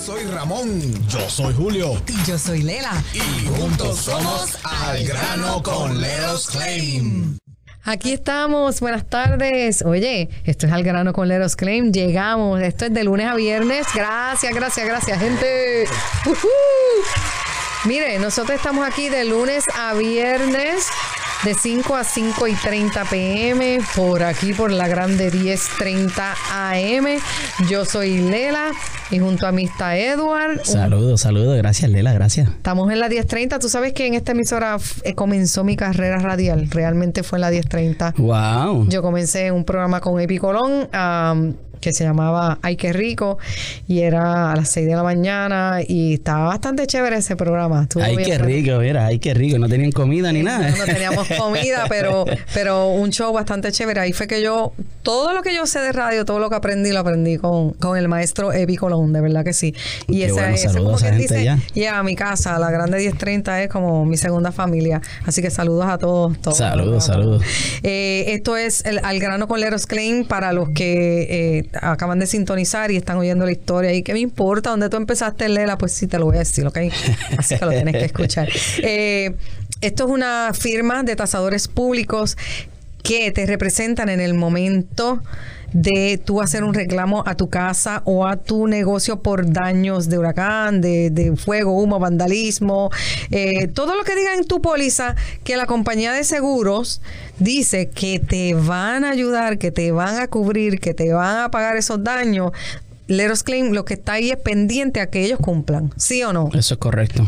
soy Ramón. Yo soy Julio. Y yo soy Lela. Y juntos somos Al Grano con Leros Claim. Aquí estamos, buenas tardes. Oye, esto es Al Grano con Leros Claim. Llegamos, esto es de lunes a viernes. Gracias, gracias, gracias, gente. Mire, nosotros estamos aquí de lunes a viernes de 5 a 5 y 30 pm, por aquí por la grande 10:30 am. Yo soy Lela y junto a mí está Edward. Saludos, saludos, gracias Lela, gracias. Estamos en la 10:30. Tú sabes que en esta emisora eh, comenzó mi carrera radial, realmente fue en la 10:30. Wow. Yo comencé en un programa con Epi Colón que se llamaba Ay, qué rico, y era a las 6 de la mañana, y estaba bastante chévere ese programa. ay, qué rico, mira, ay, qué rico, no tenían comida ni nada. No, teníamos comida, pero, pero un show bastante chévere. Ahí fue que yo, todo lo que yo sé de radio, todo lo que aprendí, lo aprendí con, con el maestro Evi Colón, de verdad que sí. Y esa, es como que dice, ya, yeah, mi casa, la grande 1030 es como mi segunda familia. Así que saludos a todos. todos saludos, saludos. Eh, esto es el, Al grano con Leros Klein para los que eh, acaban de sintonizar y están oyendo la historia. ¿Y qué me importa? ¿Dónde tú empezaste, Lela? Pues sí, te lo voy a decir, ¿ok? Así que lo tienes que escuchar. Eh, esto es una firma de tasadores públicos que te representan en el momento de tú hacer un reclamo a tu casa o a tu negocio por daños de huracán, de, fuego, humo, vandalismo, eh, todo lo que diga en tu póliza que la compañía de seguros dice que te van a ayudar, que te van a cubrir, que te van a pagar esos daños, Leros Claim lo que está ahí es pendiente a que ellos cumplan, ¿sí o no? Eso es correcto.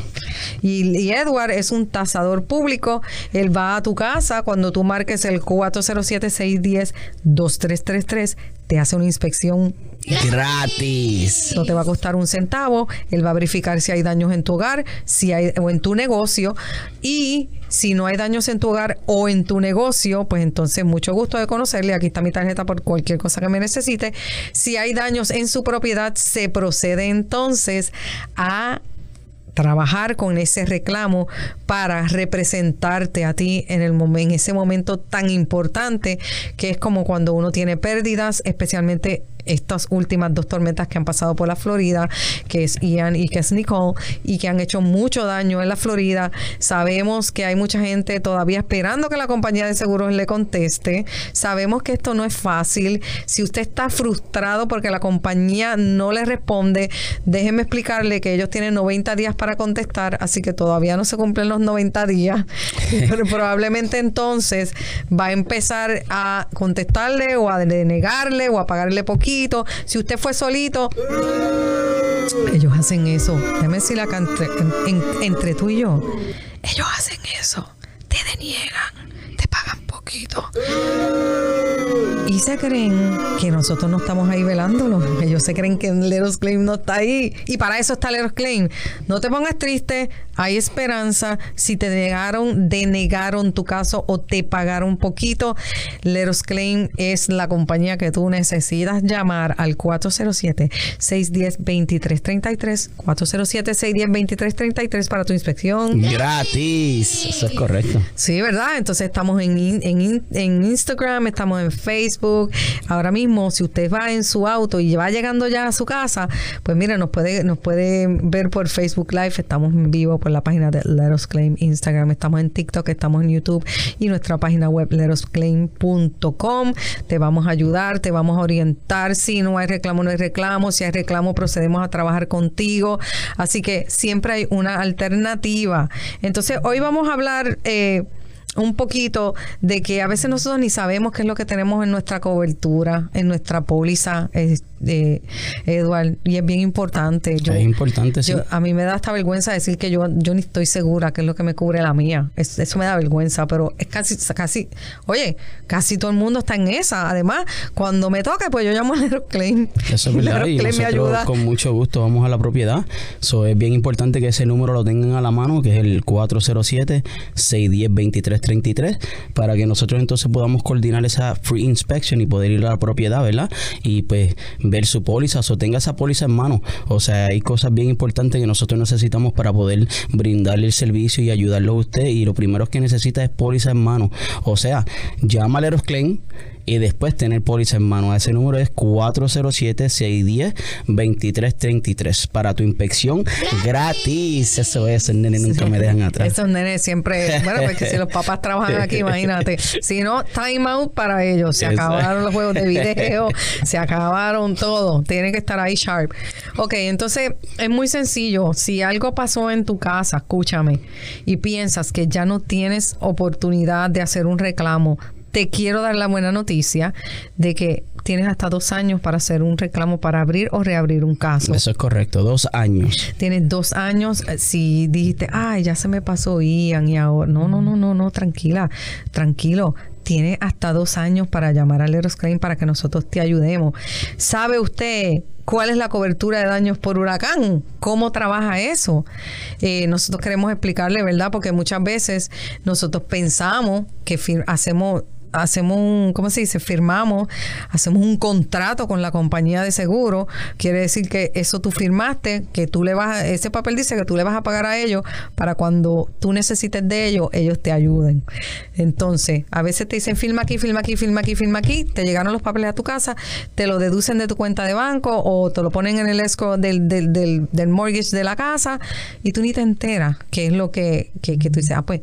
Y, y, Edward es un tasador público. Él va a tu casa cuando tú marques el 407-610-2333, te hace una inspección gratis. No te va a costar un centavo. Él va a verificar si hay daños en tu hogar, si hay o en tu negocio y si no hay daños en tu hogar o en tu negocio, pues entonces mucho gusto de conocerle. Aquí está mi tarjeta por cualquier cosa que me necesite. Si hay daños en su propiedad, se procede entonces a trabajar con ese reclamo para representarte a ti en el en ese momento tan importante que es como cuando uno tiene pérdidas, especialmente estas últimas dos tormentas que han pasado por la Florida, que es Ian y que es Nicole, y que han hecho mucho daño en la Florida. Sabemos que hay mucha gente todavía esperando que la compañía de seguros le conteste. Sabemos que esto no es fácil. Si usted está frustrado porque la compañía no le responde, déjeme explicarle que ellos tienen 90 días para contestar, así que todavía no se cumplen los 90 días. Pero probablemente entonces va a empezar a contestarle o a denegarle o a pagarle poquito si usted fue solito, ellos hacen eso. Déjame decir la entre, entre tú y yo. Ellos hacen eso. Te deniegan. Poquito. Y se creen que nosotros no estamos ahí velándolo. Ellos se creen que Leros Claim no está ahí. Y para eso está Leros Claim. No te pongas triste. Hay esperanza. Si te negaron, denegaron tu caso o te pagaron poquito, Leros Claim es la compañía que tú necesitas llamar al 407-610-2333. 407-610-2333 para tu inspección. Gratis. Eso es correcto. Sí, ¿verdad? Entonces estamos en, en, en Instagram, estamos en Facebook Ahora mismo, si usted va en su auto y va llegando ya a su casa, pues mira, nos puede, nos puede ver por Facebook Live. Estamos en vivo por la página de Let Us Claim Instagram. Estamos en TikTok, estamos en YouTube y nuestra página web letosclaim.com. Te vamos a ayudar, te vamos a orientar. Si no hay reclamo, no hay reclamo. Si hay reclamo, procedemos a trabajar contigo. Así que siempre hay una alternativa. Entonces, hoy vamos a hablar... Eh, un poquito de que a veces nosotros ni sabemos qué es lo que tenemos en nuestra cobertura, en nuestra póliza, de Eduard, y es bien importante. Yo, es importante, sí. a mí me da hasta vergüenza decir que yo, yo ni estoy segura qué es lo que me cubre la mía. eso me da vergüenza, pero es casi, casi, oye, casi todo el mundo está en esa. Además, cuando me toca, pues yo llamo a Aeroclaim. Eso es verdad. Y nosotros, me ayuda. con mucho gusto vamos a la propiedad. So, es bien importante que ese número lo tengan a la mano, que es el 407-610-2333, para que nosotros entonces podamos coordinar esa free inspection y poder ir a la propiedad, ¿verdad? Y pues ver su póliza o tenga esa póliza en mano. O sea, hay cosas bien importantes que nosotros necesitamos para poder brindarle el servicio y ayudarlo a usted. Y lo primero que necesita es póliza en mano. O sea, llama a Leros Claim y después tener póliza en mano. Ese número es 407-610-2333 para tu inspección gratis. Eso es, esos nenes nunca me dejan atrás. Esos nenes siempre, bueno, porque si los papás trabajan aquí, imagínate. Si no, time out para ellos. Se acabaron los juegos de video, se acabaron todo. Tienen que estar ahí sharp. Ok, entonces es muy sencillo. Si algo pasó en tu casa, escúchame, y piensas que ya no tienes oportunidad de hacer un reclamo, te quiero dar la buena noticia de que tienes hasta dos años para hacer un reclamo para abrir o reabrir un caso. Eso es correcto, dos años. Tienes dos años. eh, Si dijiste, ay, ya se me pasó Ian y ahora. No, no, no, no, no, tranquila, tranquilo. Tiene hasta dos años para llamar al Eros Claim para que nosotros te ayudemos. ¿Sabe usted cuál es la cobertura de daños por huracán? ¿Cómo trabaja eso? Eh, nosotros queremos explicarle, ¿verdad? Porque muchas veces nosotros pensamos que hacemos hacemos un, ¿cómo se dice? Firmamos, hacemos un contrato con la compañía de seguro. Quiere decir que eso tú firmaste, que tú le vas, a- ese papel dice que tú le vas a pagar a ellos para cuando tú necesites de ellos, ellos te ayuden. Entonces, a veces te dicen firma aquí, firma aquí, firma aquí, firma aquí, te llegaron los papeles a tu casa, te lo deducen de tu cuenta de banco o te lo ponen en el escrow del, del, del, mortgage de la casa y tú ni te enteras qué es lo que, que, que tú dices, ah, pues,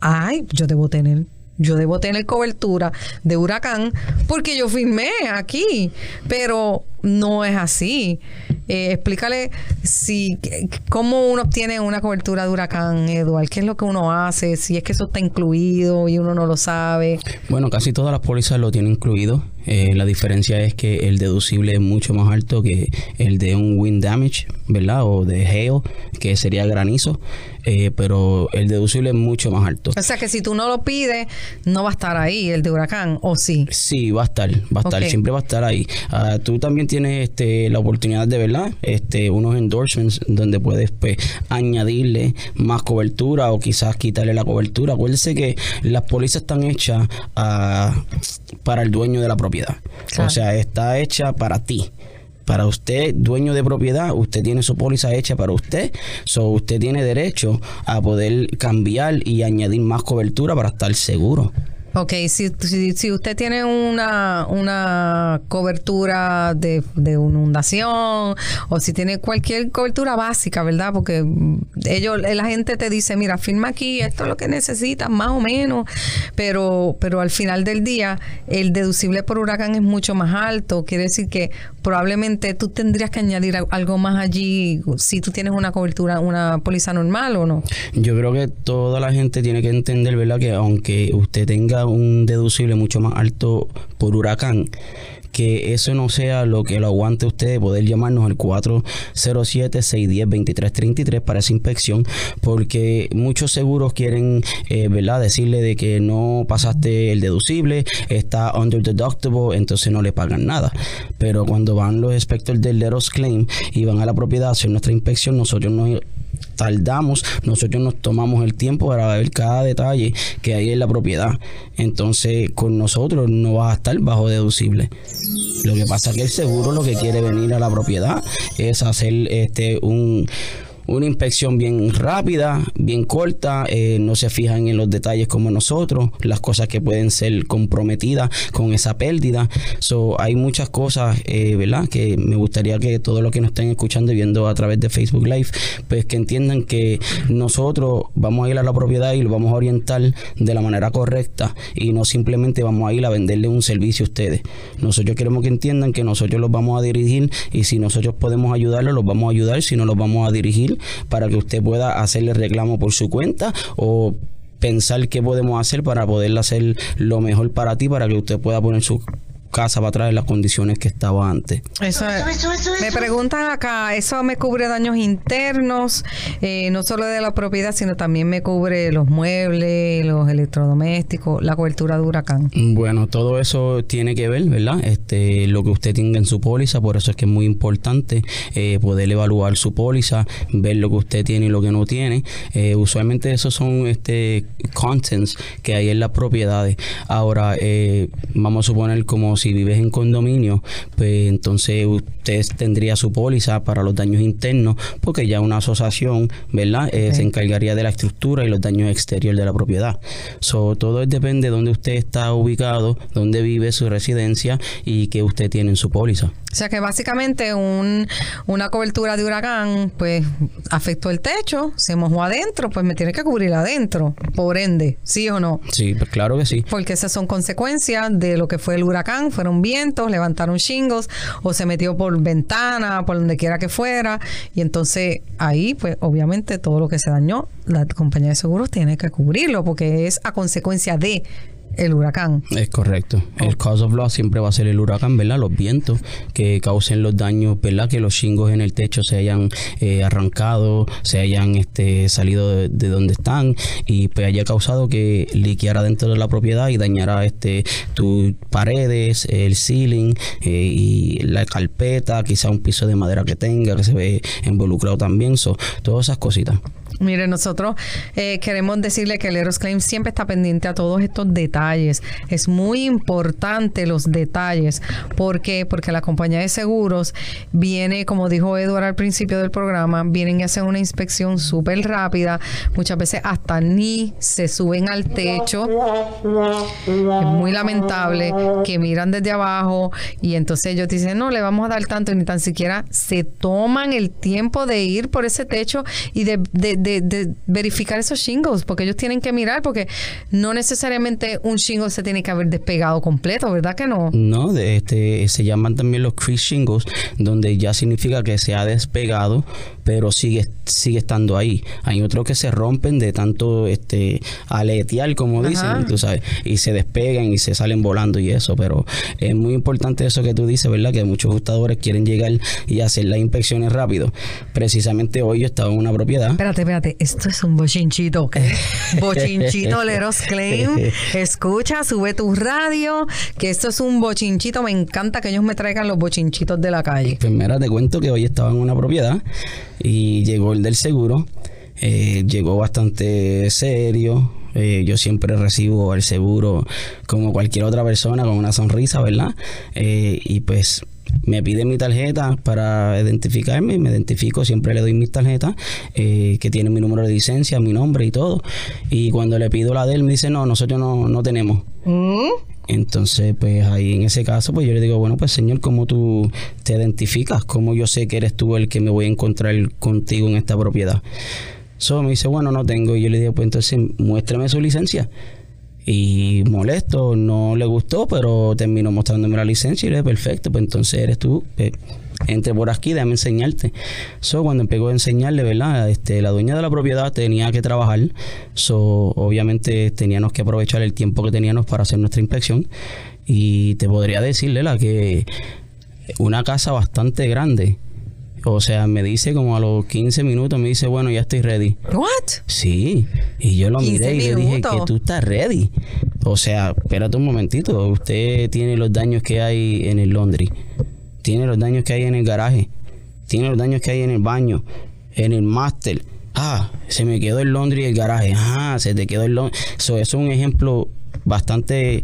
ay, yo debo tener yo debo tener cobertura de huracán porque yo firmé aquí, pero no es así. Eh, explícale si cómo uno obtiene una cobertura de huracán, Eduard, qué es lo que uno hace, si es que eso está incluido y uno no lo sabe. Bueno, casi todas las pólizas lo tienen incluido. Eh, la diferencia es que el deducible es mucho más alto que el de un wind damage, ¿verdad? O de hail, que sería granizo. Eh, pero el deducible es mucho más alto. O sea que si tú no lo pides, no va a estar ahí el de huracán, o sí. Sí, va a estar, va a estar, siempre va a estar ahí. Ah, tú también tienes este, la oportunidad de, ¿verdad? Este, unos endorsements donde puedes pues, añadirle más cobertura o quizás quitarle la cobertura. Acuérdese que las pólizas están hechas ah, para el dueño de la propiedad. Claro. O sea, está hecha para ti. Para usted, dueño de propiedad, usted tiene su póliza hecha para usted. So, usted tiene derecho a poder cambiar y añadir más cobertura para estar seguro. Ok, si, si, si usted tiene una, una cobertura de, de inundación o si tiene cualquier cobertura básica, ¿verdad? Porque ellos, la gente te dice, mira, firma aquí, esto es lo que necesitas, más o menos, pero, pero al final del día el deducible por huracán es mucho más alto, quiere decir que probablemente tú tendrías que añadir algo más allí si tú tienes una cobertura, una póliza normal o no. Yo creo que toda la gente tiene que entender, ¿verdad? Que aunque usted tenga un deducible mucho más alto por huracán, que eso no sea lo que lo aguante usted de poder llamarnos al 407-610-2333 para esa inspección, porque muchos seguros quieren, eh, ¿verdad? Decirle de que no pasaste el deducible, está under deductible, entonces no le pagan nada. Pero cuando van los inspectores del Leros Claim y van a la propiedad a hacer nuestra inspección, nosotros nos tardamos, nosotros nos tomamos el tiempo para ver cada detalle que hay en la propiedad. Entonces, con nosotros no vas a estar bajo deducible. Lo que pasa es que el seguro lo que quiere venir a la propiedad es hacer este un una inspección bien rápida, bien corta, eh, no se fijan en los detalles como nosotros, las cosas que pueden ser comprometidas con esa pérdida. So, hay muchas cosas, eh, ¿verdad? Que me gustaría que todos los que nos estén escuchando y viendo a través de Facebook Live, pues que entiendan que nosotros vamos a ir a la propiedad y lo vamos a orientar de la manera correcta y no simplemente vamos a ir a venderle un servicio a ustedes. Nosotros queremos que entiendan que nosotros los vamos a dirigir y si nosotros podemos ayudarlos, los vamos a ayudar, si no los vamos a dirigir para que usted pueda hacerle reclamo por su cuenta o pensar qué podemos hacer para poderle hacer lo mejor para ti, para que usted pueda poner su casa para atrás en las condiciones que estaba antes. Eso es- me preguntan acá, ¿eso me cubre daños internos? Eh, no solo de la propiedad, sino también me cubre los muebles, los electrodomésticos, la cobertura de huracán. Bueno, todo eso tiene que ver, ¿verdad? Este, lo que usted tenga en su póliza, por eso es que es muy importante eh, poder evaluar su póliza, ver lo que usted tiene y lo que no tiene. Eh, usualmente esos son este contents que hay en las propiedades. Ahora, eh, vamos a suponer como si vives en condominio, pues entonces usted tendría su póliza para los daños internos, porque ya una asociación, ¿verdad? Eh, se encargaría de la estructura y los daños exteriores de la propiedad. So, todo depende de dónde usted está ubicado, dónde vive su residencia y qué usted tiene en su póliza. O sea que básicamente un, una cobertura de huracán, pues afectó el techo, se mojó adentro, pues me tiene que cubrir adentro, por ende, ¿sí o no? Sí, pues claro que sí. Porque esas son consecuencias de lo que fue el huracán, fueron vientos, levantaron shingles o se metió por ventana, por donde quiera que fuera, y entonces ahí, pues obviamente todo lo que se dañó, la compañía de seguros tiene que cubrirlo porque es a consecuencia de el huracán. Es correcto. El cause of loss siempre va a ser el huracán, ¿verdad? Los vientos que causen los daños, ¿verdad? Que los chingos en el techo se hayan eh, arrancado, se hayan este, salido de, donde están y pues haya causado que liqueara dentro de la propiedad y dañara este tus paredes, el ceiling eh, y la carpeta, quizá un piso de madera que tenga que se ve involucrado también, so, todas esas cositas. Mire, nosotros eh, queremos decirle que el Eros Claim siempre está pendiente a todos estos detalles. Es muy importante los detalles. ¿Por qué? Porque la compañía de seguros viene, como dijo Eduardo al principio del programa, vienen y hacen una inspección súper rápida. Muchas veces hasta ni se suben al techo. Es muy lamentable que miran desde abajo y entonces ellos dicen, no, le vamos a dar tanto y ni tan siquiera se toman el tiempo de ir por ese techo y de de, verificar esos shingles, porque ellos tienen que mirar, porque no necesariamente un shingle se tiene que haber despegado completo, ¿verdad que no? No, de este, se llaman también los crease shingles, donde ya significa que se ha despegado, pero sigue, sigue estando ahí. Hay otros que se rompen de tanto este aletear, como dicen, tú sabes, y se despegan y se salen volando y eso, pero es muy importante eso que tú dices, ¿verdad? Que muchos ajustadores quieren llegar y hacer las inspecciones rápido. Precisamente hoy yo estaba en una propiedad. Espérate, espérate, esto es un bochinchito, ¿ok? Bochinchito Leros Claim. Escucha, sube tu radio, que esto es un bochinchito. Me encanta que ellos me traigan los bochinchitos de la calle. Primero pues te cuento que hoy estaba en una propiedad y llegó el del seguro. Eh, llegó bastante serio. Eh, yo siempre recibo el seguro como cualquier otra persona con una sonrisa, ¿verdad? Eh, y pues me pide mi tarjeta para identificarme, me identifico, siempre le doy mis tarjetas eh, que tienen mi número de licencia, mi nombre y todo. Y cuando le pido la de él, me dice, no, nosotros no, no tenemos. ¿Mm? Entonces, pues ahí en ese caso, pues yo le digo, bueno, pues señor, ¿cómo tú te identificas? ¿Cómo yo sé que eres tú el que me voy a encontrar contigo en esta propiedad? So me dice, bueno, no tengo. Y yo le digo, pues entonces muéstrame su licencia y molesto, no le gustó, pero terminó mostrándome la licencia y le dije, perfecto, pues entonces eres tú, eh, entre por aquí, déjame enseñarte. So, cuando empezó a enseñarle, ¿verdad? Este, la dueña de la propiedad tenía que trabajar, so, obviamente teníamos que aprovechar el tiempo que teníamos para hacer nuestra inspección y te podría decirle la que una casa bastante grande, o sea, me dice como a los 15 minutos, me dice, bueno, ya estoy ready. ¿What? Sí. Y yo lo miré y le dije que tú estás ready. O sea, espérate un momentito. Usted tiene los daños que hay en el laundry. Tiene los daños que hay en el garaje. Tiene los daños que hay en el baño. En el máster. Ah, se me quedó el laundry y el garaje. Ah, se te quedó el laundry. eso es un ejemplo bastante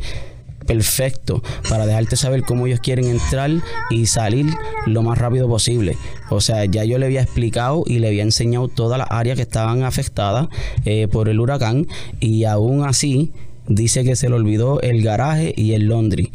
perfecto para dejarte saber cómo ellos quieren entrar y salir lo más rápido posible. O sea, ya yo le había explicado y le había enseñado todas las áreas que estaban afectadas eh, por el huracán y aún así dice que se le olvidó el garaje y el laundry.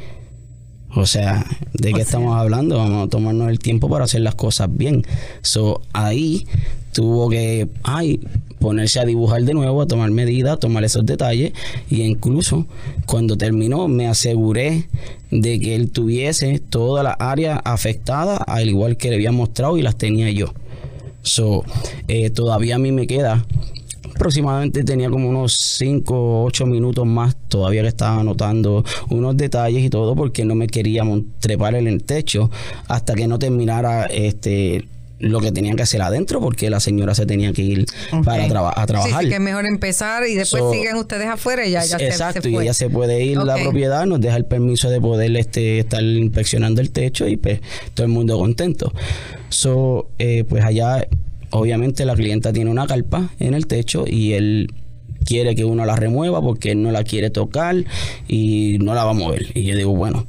O sea, ¿de qué estamos hablando? Vamos a tomarnos el tiempo para hacer las cosas bien. So, ahí tuvo que, ay, ponerse a dibujar de nuevo, a tomar medidas, a tomar esos detalles y incluso cuando terminó me aseguré de que él tuviese toda la área afectada al igual que le había mostrado y las tenía yo. So, eh, todavía a mí me queda aproximadamente tenía como unos 5 o 8 minutos más todavía que estaba anotando unos detalles y todo porque no me quería trepar en el techo hasta que no terminara este lo que tenían que hacer adentro porque la señora se tenía que ir para a trabajar. Sí, que es mejor empezar y después siguen ustedes afuera y ya, ya exacto, se, y ella se puede ir a la propiedad, nos deja el permiso de poder este, estar inspeccionando el techo y pues todo el mundo contento. So, eh, pues allá obviamente la clienta tiene una carpa en el techo y él quiere que uno la remueva porque él no la quiere tocar y no la va a mover. Y yo digo, bueno,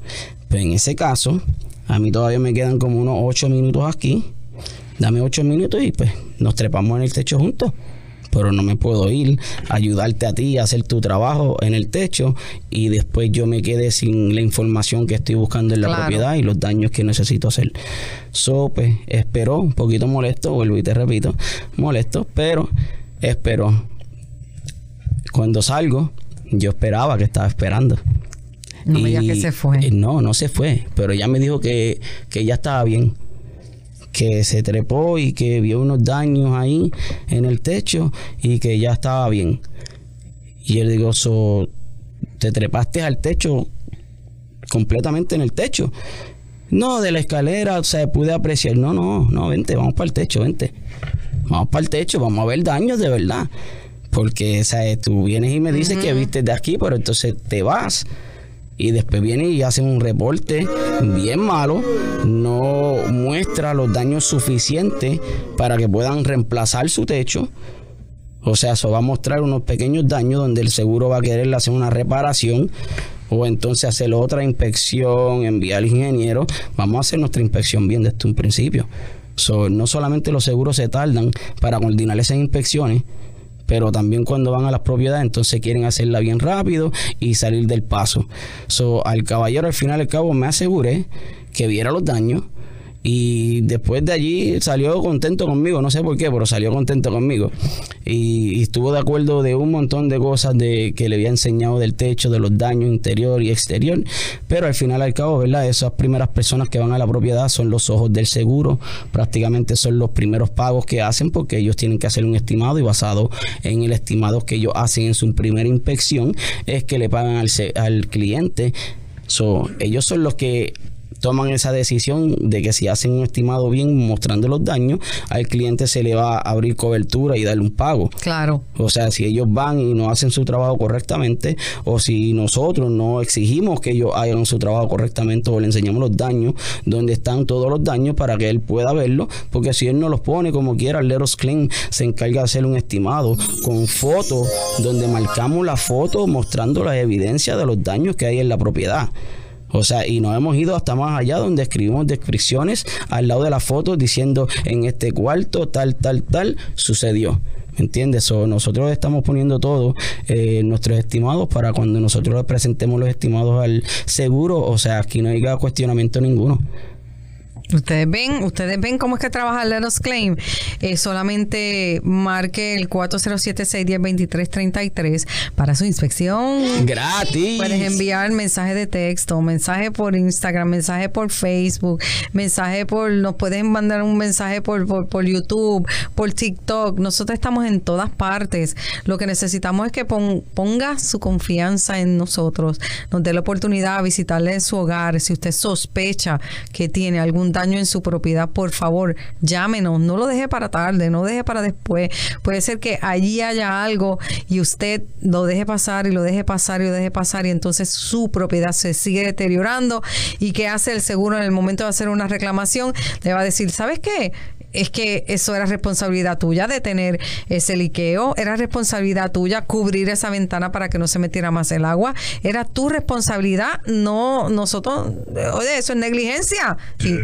Pues en ese caso, a mí todavía me quedan como unos ocho minutos aquí. Dame ocho minutos y pues nos trepamos en el techo juntos pero no me puedo ir a ayudarte a ti a hacer tu trabajo en el techo y después yo me quede sin la información que estoy buscando en la propiedad y los daños que necesito hacer. So, pues, espero, un poquito molesto, vuelvo y te repito, molesto, pero espero. Cuando salgo, yo esperaba que estaba esperando. No me digas que se fue. No, no se fue, pero ella me dijo que, que ya estaba bien que se trepó y que vio unos daños ahí en el techo y que ya estaba bien. Y él digo, so, te trepaste al techo completamente en el techo. No, de la escalera se pude apreciar. No, no, no, vente, vamos para el techo, vente. Vamos para el techo, vamos a ver daños de verdad. Porque, ¿sabes? Tú vienes y me dices que viste de aquí, pero entonces te vas y después viene y hace un reporte bien malo, no muestra los daños suficientes para que puedan reemplazar su techo. O sea, eso va a mostrar unos pequeños daños donde el seguro va a querer hacer una reparación o entonces hacer otra inspección, enviar al ingeniero. Vamos a hacer nuestra inspección bien desde un principio. no solamente los seguros se tardan para coordinar esas inspecciones, pero también cuando van a las propiedades entonces quieren hacerla bien rápido y salir del paso. So, al caballero al final del cabo me aseguré que viera los daños y después de allí salió contento conmigo, no sé por qué, pero salió contento conmigo. Y, estuvo de acuerdo de un montón de cosas de que le había enseñado del techo, de los daños interior y exterior. Pero al final al cabo, ¿verdad? Esas primeras personas que van a la propiedad son los ojos del seguro. Prácticamente son los primeros pagos que hacen porque ellos tienen que hacer un estimado y basado en el estimado que ellos hacen en su primera inspección es que le pagan al, al cliente. So, ellos son los que toman esa decisión de que si hacen un estimado bien mostrando los daños, al cliente se le va a abrir cobertura y darle un pago. Claro. O sea, si ellos van y no hacen su trabajo correctamente, o si nosotros no exigimos que ellos hagan su trabajo correctamente o le enseñamos los daños, donde están todos los daños para que él pueda verlo, porque si él no los pone como quiera, Leros Clean se encarga de hacer un estimado con fotos donde marcamos la foto mostrando la evidencia de los daños que hay en la propiedad. O sea, y nos hemos ido hasta más allá donde escribimos descripciones al lado de la foto diciendo en este cuarto tal, tal, tal sucedió. ¿Me entiendes? Nosotros estamos poniendo todo eh, nuestros estimados para cuando nosotros presentemos los estimados al seguro, o sea, aquí no haya cuestionamiento ninguno. Ustedes ven, ustedes ven cómo es que trabaja Let Claim. Eh, solamente marque el 407-610-2333 para su inspección. Gratis. Puedes enviar mensaje de texto, mensaje por Instagram, mensaje por Facebook, mensaje por, nos pueden mandar un mensaje por, por, YouTube, por TikTok. Nosotros estamos en todas partes. Lo que necesitamos es que ponga su confianza en nosotros, nos dé la oportunidad de visitarle en su hogar. Si usted sospecha que tiene algún daño en su propiedad, por favor, llámenos, no lo deje para tarde, no deje para después. Puede ser que allí haya algo y usted lo deje pasar y lo deje pasar y lo deje pasar y entonces su propiedad se sigue deteriorando y qué hace el seguro en el momento de hacer una reclamación, le va a decir, ¿sabes qué? Es que eso era responsabilidad tuya de tener ese liqueo, era responsabilidad tuya cubrir esa ventana para que no se metiera más el agua, era tu responsabilidad, no nosotros, oye, eso es negligencia. Y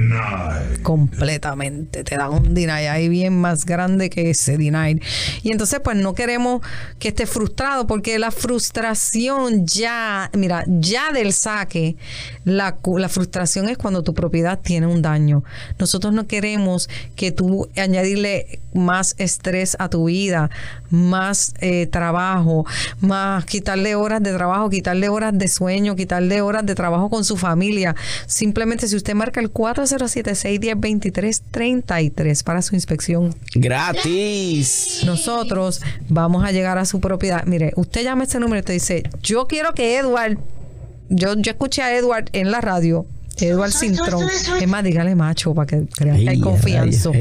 completamente, te dan un deny ahí bien más grande que ese deny. Y entonces pues no queremos que esté frustrado porque la frustración ya, mira, ya del saque, la, la frustración es cuando tu propiedad tiene un daño. Nosotros no queremos que tú añadirle más estrés a tu vida, más eh, trabajo, más quitarle horas de trabajo, quitarle horas de sueño, quitarle horas de trabajo con su familia. Simplemente si usted marca el 407-610-2333 para su inspección. Gratis. Nosotros vamos a llegar a su propiedad. Mire, usted llama ese número y te dice, yo quiero que Edward, yo, yo escuché a Edward en la radio Edward Cintrón. Es más, dígale macho para que crean que hay confianza. a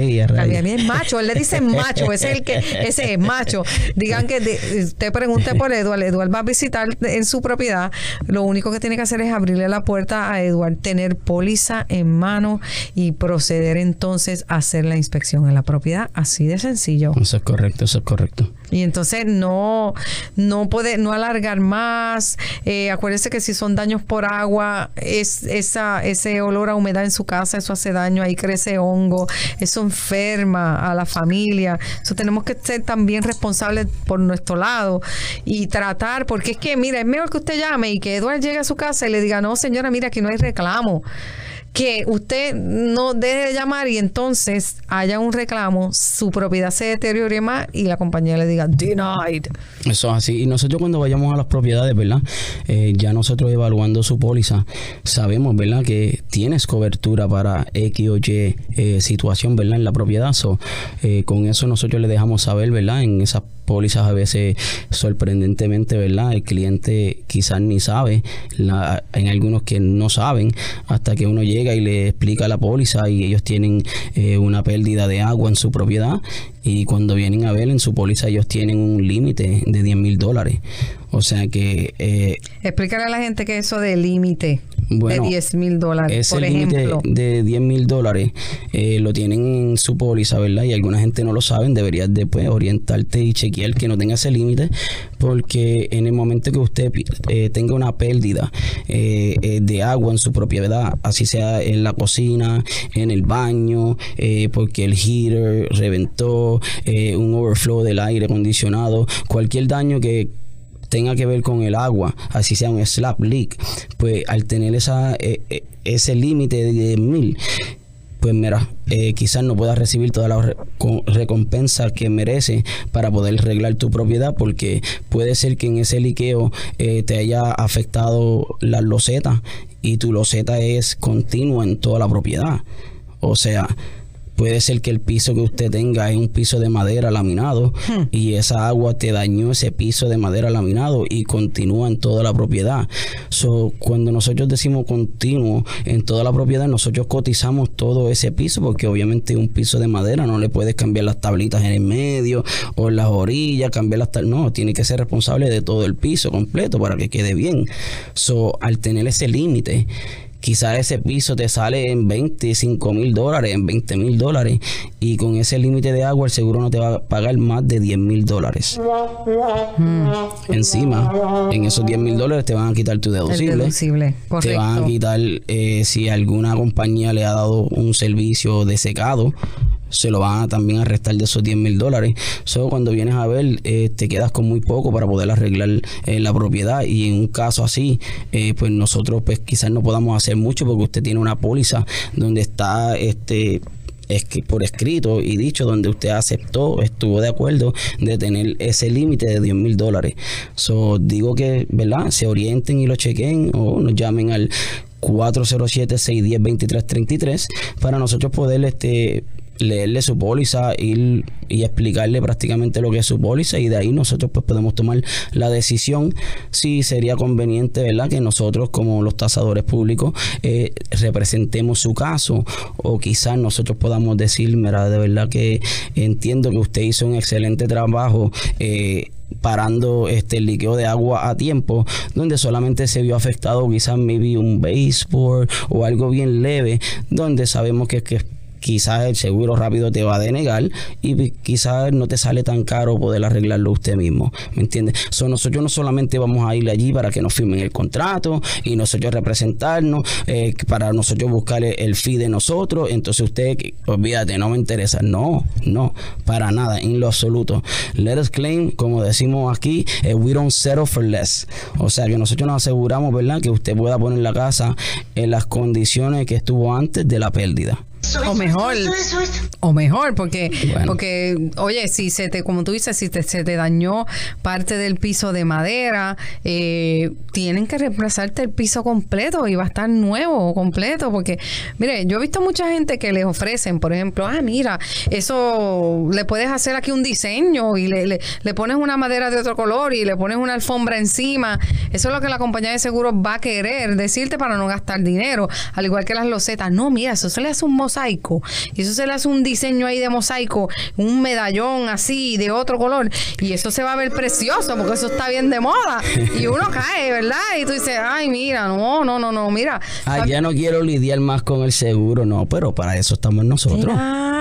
mí es macho, él le dice macho, ese es el que, ese es macho. Digan que de- usted pregunte por Edward, Edward va a visitar en su propiedad. Lo único que tiene que hacer es abrirle la puerta a Edward, tener póliza en mano y proceder entonces a hacer la inspección en la propiedad. Así de sencillo. Eso es correcto, eso es correcto. Y entonces no, no puede, no alargar más. Eh, acuérdese que si son daños por agua, es esa, ese olor a humedad en su casa, eso hace daño, ahí crece hongo, eso enferma a la familia. Eso tenemos que ser también responsables por nuestro lado y tratar, porque es que, mira, es mejor que usted llame y que Eduardo llegue a su casa y le diga, no, señora, mira, aquí no hay reclamo que usted no deje de llamar y entonces haya un reclamo, su propiedad se deteriore más y la compañía le diga denied. Eso es así. Y nosotros cuando vayamos a las propiedades, ¿verdad? Eh, ya nosotros evaluando su póliza, sabemos, ¿verdad? Que tienes cobertura para X o Y eh, situación, ¿verdad? En la propiedad. So, eh, con eso nosotros le dejamos saber, ¿verdad? En esas pólizas a veces sorprendentemente, ¿verdad? El cliente quizás ni sabe, la, en algunos que no saben, hasta que uno llega y le explica la póliza y ellos tienen eh, una pérdida de agua en su propiedad y cuando vienen a ver en su póliza ellos tienen un límite de 10 mil dólares. O sea que eh, Explícale a la gente que eso de límite Bueno, de 10 mil dólares, por límite ejemplo. de 10 mil dólares eh, lo tienen en su póliza, ¿verdad? Y alguna gente no lo saben, deberías después orientarte y chequear que no tenga ese límite, porque en el momento que usted eh, tenga una pérdida eh, eh, de agua en su propiedad, así sea en la cocina, en el baño, eh, porque el heater reventó, eh, un overflow del aire acondicionado, cualquier daño que tenga que ver con el agua, así sea un slap leak, pues al tener esa eh, eh, ese límite de 10 mil, pues mira, eh, quizás no puedas recibir toda la re- co- recompensa que merece para poder arreglar tu propiedad, porque puede ser que en ese liqueo eh, te haya afectado la loseta y tu loseta es continua en toda la propiedad. O sea, Puede ser que el piso que usted tenga es un piso de madera laminado y esa agua te dañó ese piso de madera laminado y continúa en toda la propiedad. So, cuando nosotros decimos continuo en toda la propiedad, nosotros cotizamos todo ese piso porque obviamente un piso de madera no le puedes cambiar las tablitas en el medio o en las orillas, cambiar las tab- No, tiene que ser responsable de todo el piso completo para que quede bien. So, al tener ese límite, quizás ese piso te sale en 25 mil dólares, en 20 mil dólares, y con ese límite de agua el seguro no te va a pagar más de 10 mil dólares. Encima, en esos 10 mil dólares te van a quitar tu El deducible. deducible, Te van a quitar eh, si alguna compañía le ha dado un servicio de secado. Se lo van a también a restar de esos 10 mil dólares. Solo cuando vienes a ver, eh, te quedas con muy poco para poder arreglar eh, la propiedad. Y en un caso así, eh, pues nosotros pues quizás no podamos hacer mucho porque usted tiene una póliza donde está este es que por escrito y dicho donde usted aceptó, estuvo de acuerdo de tener ese límite de 10 mil dólares. So, digo que, ¿verdad? Se orienten y lo chequen o nos llamen al 407-610-2333 para nosotros poder este leerle su póliza ir, y explicarle prácticamente lo que es su póliza y de ahí nosotros pues podemos tomar la decisión si sería conveniente verdad que nosotros como los tasadores públicos eh, representemos su caso o quizás nosotros podamos decir mira de verdad que entiendo que usted hizo un excelente trabajo eh, parando este el liqueo de agua a tiempo donde solamente se vio afectado quizás maybe un baseboard o algo bien leve donde sabemos que, que quizás el seguro rápido te va a denegar y quizás no te sale tan caro poder arreglarlo usted mismo, ¿me entiendes? So, nosotros no solamente vamos a ir allí para que nos firmen el contrato y nosotros representarnos, eh, para nosotros buscar el, fee de nosotros, entonces usted, olvídate, no me interesa, no, no, para nada, en lo absoluto. Let us claim, como decimos aquí, eh, we don't settle for less, o sea que nosotros nos aseguramos, ¿verdad? Que usted pueda poner la casa en las condiciones que estuvo antes de la pérdida. O mejor, o mejor, porque, porque, oye, si se te, como tú dices, si te, se te dañó parte del piso de madera, eh, tienen que reemplazarte el piso completo y va a estar nuevo completo, porque, mire, yo he visto mucha gente que les ofrecen, por ejemplo, ah, mira, eso le puedes hacer aquí un diseño y le, le, pones una madera de otro color y le pones una alfombra encima. Eso es lo que la compañía de seguros va a querer decirte para no gastar dinero, al igual que las losetas. No, mira, eso se le hace un mosaico. Y eso se le hace un diseño ahí de mosaico, un medallón así de otro color. Y eso se va a ver precioso porque eso está bien de moda. Y uno cae, ¿verdad? Y tú dices, ay, mira, no, no, no, no, mira. Ah, ya no quiero lidiar más con el seguro, no, pero para eso estamos nosotros.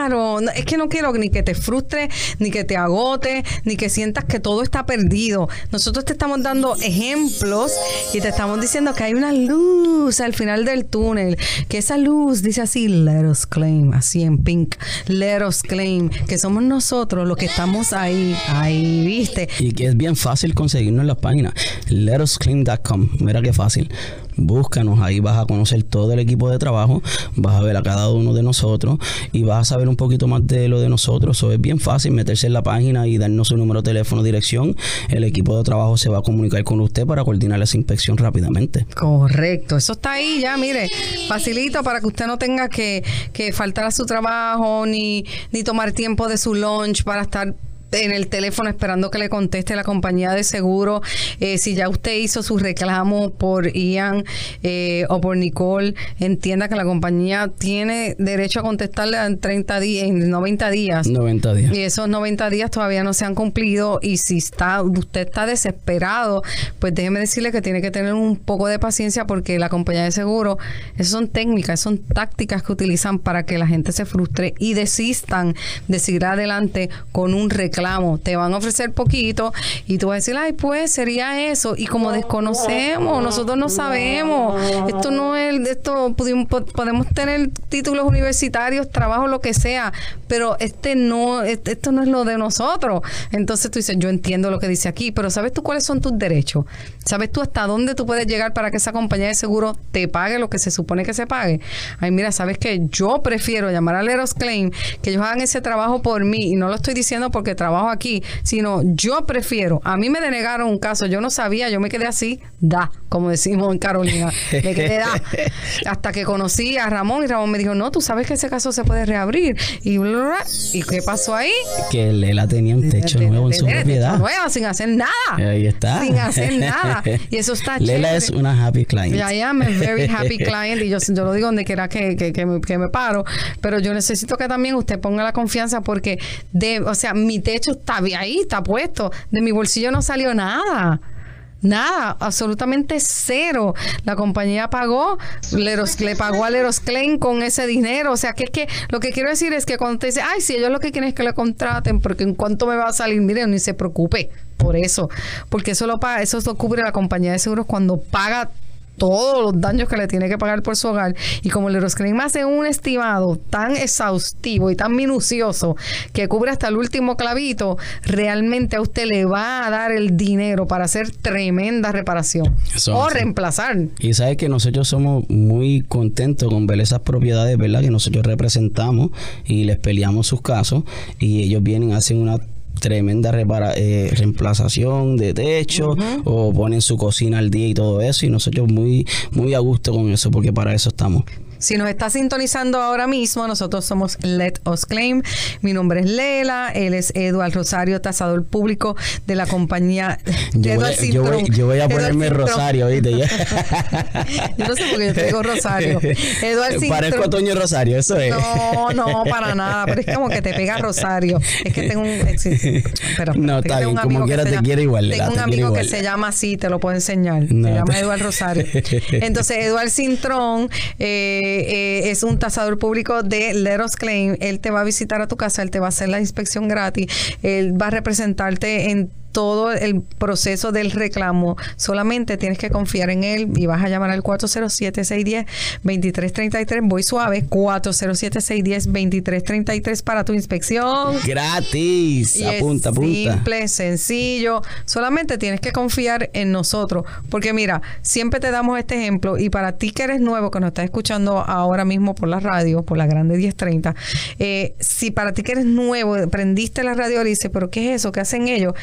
Claro, es que no quiero ni que te frustre, ni que te agote, ni que sientas que todo está perdido. Nosotros te estamos dando ejemplos y te estamos diciendo que hay una luz al final del túnel, que esa luz dice así, let us claim, así en pink, let us claim, que somos nosotros los que estamos ahí, ahí, viste. Y que es bien fácil conseguirnos en la página, letusclaim.com, mira qué fácil búscanos, ahí vas a conocer todo el equipo de trabajo, vas a ver a cada uno de nosotros y vas a saber un poquito más de lo de nosotros. Eso es bien fácil meterse en la página y darnos su número de teléfono, dirección. El equipo de trabajo se va a comunicar con usted para coordinar esa inspección rápidamente. Correcto, eso está ahí ya, mire, facilito para que usted no tenga que, que faltar a su trabajo ni, ni tomar tiempo de su lunch para estar en el teléfono esperando que le conteste la compañía de seguro. Eh, si ya usted hizo su reclamo por Ian eh, o por Nicole, entienda que la compañía tiene derecho a contestarle en 30 días, en 90 días. 90 días. Y esos 90 días todavía no se han cumplido y si está usted está desesperado, pues déjeme decirle que tiene que tener un poco de paciencia porque la compañía de seguro, esas son técnicas, son tácticas que utilizan para que la gente se frustre y desistan de seguir adelante con un reclamo te van a ofrecer poquito y tú vas a decir, ay, pues sería eso. Y como desconocemos, nosotros no sabemos, esto no es, esto podemos tener títulos universitarios, trabajo, lo que sea, pero este no, esto no es lo de nosotros. Entonces tú dices, yo entiendo lo que dice aquí, pero ¿sabes tú cuáles son tus derechos? ¿Sabes tú hasta dónde tú puedes llegar para que esa compañía de seguro te pague lo que se supone que se pague? Ay, mira, ¿sabes que Yo prefiero llamar a Leros Claim, que ellos hagan ese trabajo por mí, y no lo estoy diciendo porque trabajo trabajo aquí, sino yo prefiero, a mí me denegaron un caso, yo no sabía, yo me quedé así, da, como decimos en Carolina, me quedé da, hasta que conocí a Ramón y Ramón me dijo, no, tú sabes que ese caso se puede reabrir. Y, ¿y qué pasó ahí? Que Lela tenía un techo nuevo en su propiedad. Nueva, sin hacer nada. Ahí está. Sin hacer nada. Y eso está Lela es una happy client. I am a very happy client y yo, yo lo digo donde quiera que, que, que, me, que me paro, pero yo necesito que también usted ponga la confianza porque, de, o sea, mi techo hecho está ahí, está puesto. De mi bolsillo no salió nada. Nada, absolutamente cero. La compañía pagó, le pagó a Leros Klein con ese dinero. O sea, que es que lo que quiero decir es que cuando te dice, ay, si ellos lo que quieren es que le contraten, porque en cuanto me va a salir, miren, ni se preocupe por eso. Porque eso lo paga, eso lo cubre la compañía de seguros cuando paga todos los daños que le tiene que pagar por su hogar. Y como el Euroscreen hace un estimado tan exhaustivo y tan minucioso que cubre hasta el último clavito, realmente a usted le va a dar el dinero para hacer tremenda reparación o reemplazar. Y sabe que nosotros somos muy contentos con ver esas propiedades, ¿verdad? Que nosotros representamos y les peleamos sus casos y ellos vienen, hacen una tremenda repara, eh, reemplazación de techo o ponen su cocina al día y todo eso y nosotros muy muy a gusto con eso porque para eso estamos. Si nos está sintonizando ahora mismo, nosotros somos Let Us Claim. Mi nombre es Lela, él es Eduardo Rosario, tasador público de la compañía yo, voy, yo, voy, yo voy, a ponerme Rosario, ¿viste? yo no sé por qué yo te digo Rosario. Eduardo Parezco Toño Rosario, eso es. No, no, para nada, pero es como que te pega Rosario. Es que tengo un... Pero, no, está bien, como quiera te quiere igual. Tengo un amigo que se llama así, te lo puedo enseñar. se llama Eduardo Rosario. Entonces, Eduardo Cintrón... Eh, eh, es un tasador público de Let Us Claim. Él te va a visitar a tu casa, él te va a hacer la inspección gratis, él va a representarte en todo el proceso del reclamo. Solamente tienes que confiar en él y vas a llamar al 407-610-2333. Voy suave, 407-610-2333 para tu inspección. Gratis. Y apunta, es apunta. Simple, sencillo. Solamente tienes que confiar en nosotros. Porque mira, siempre te damos este ejemplo. Y para ti que eres nuevo, que nos estás escuchando ahora mismo por la radio, por la grande 1030, eh, si para ti que eres nuevo, prendiste la radio y dices, ¿pero qué es eso? ¿Qué hacen ellos?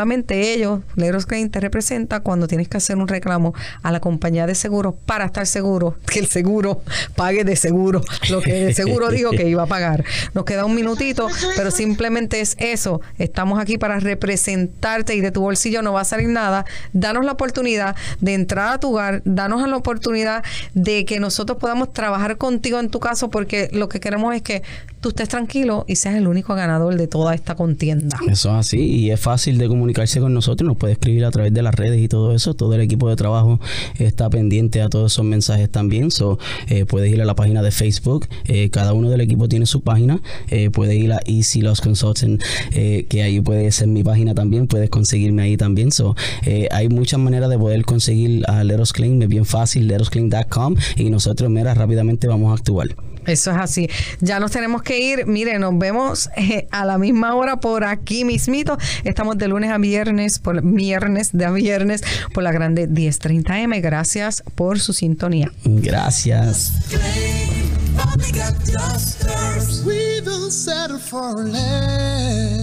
Solamente ellos, Leros Crane te representa cuando tienes que hacer un reclamo a la compañía de seguros para estar seguro que el seguro pague de seguro lo que el seguro dijo que iba a pagar. Nos queda un minutito, pero simplemente es eso. Estamos aquí para representarte y de tu bolsillo no va a salir nada. Danos la oportunidad de entrar a tu hogar, danos la oportunidad de que nosotros podamos trabajar contigo en tu caso, porque lo que queremos es que tú estés tranquilo y seas el único ganador de toda esta contienda. Eso es así y es fácil de comunicarse con nosotros, nos puede escribir a través de las redes y todo eso, todo el equipo de trabajo está pendiente a todos esos mensajes también, so, eh, puedes ir a la página de Facebook, eh, cada uno del equipo tiene su página, eh, puedes ir a Easy Los Consulting, eh, que ahí puede ser mi página también, puedes conseguirme ahí también, so, eh, hay muchas maneras de poder conseguir a Let Us Clean, es bien fácil, letosclean.com y nosotros, mira, rápidamente vamos a actuar. Eso es así. Ya nos tenemos que ir. Mire, nos vemos eh, a la misma hora por aquí mismito. Estamos de lunes a viernes, por viernes de a viernes, por la grande 1030M. Gracias por su sintonía. Gracias. Claim, Bobby got dusters. We will settle for less.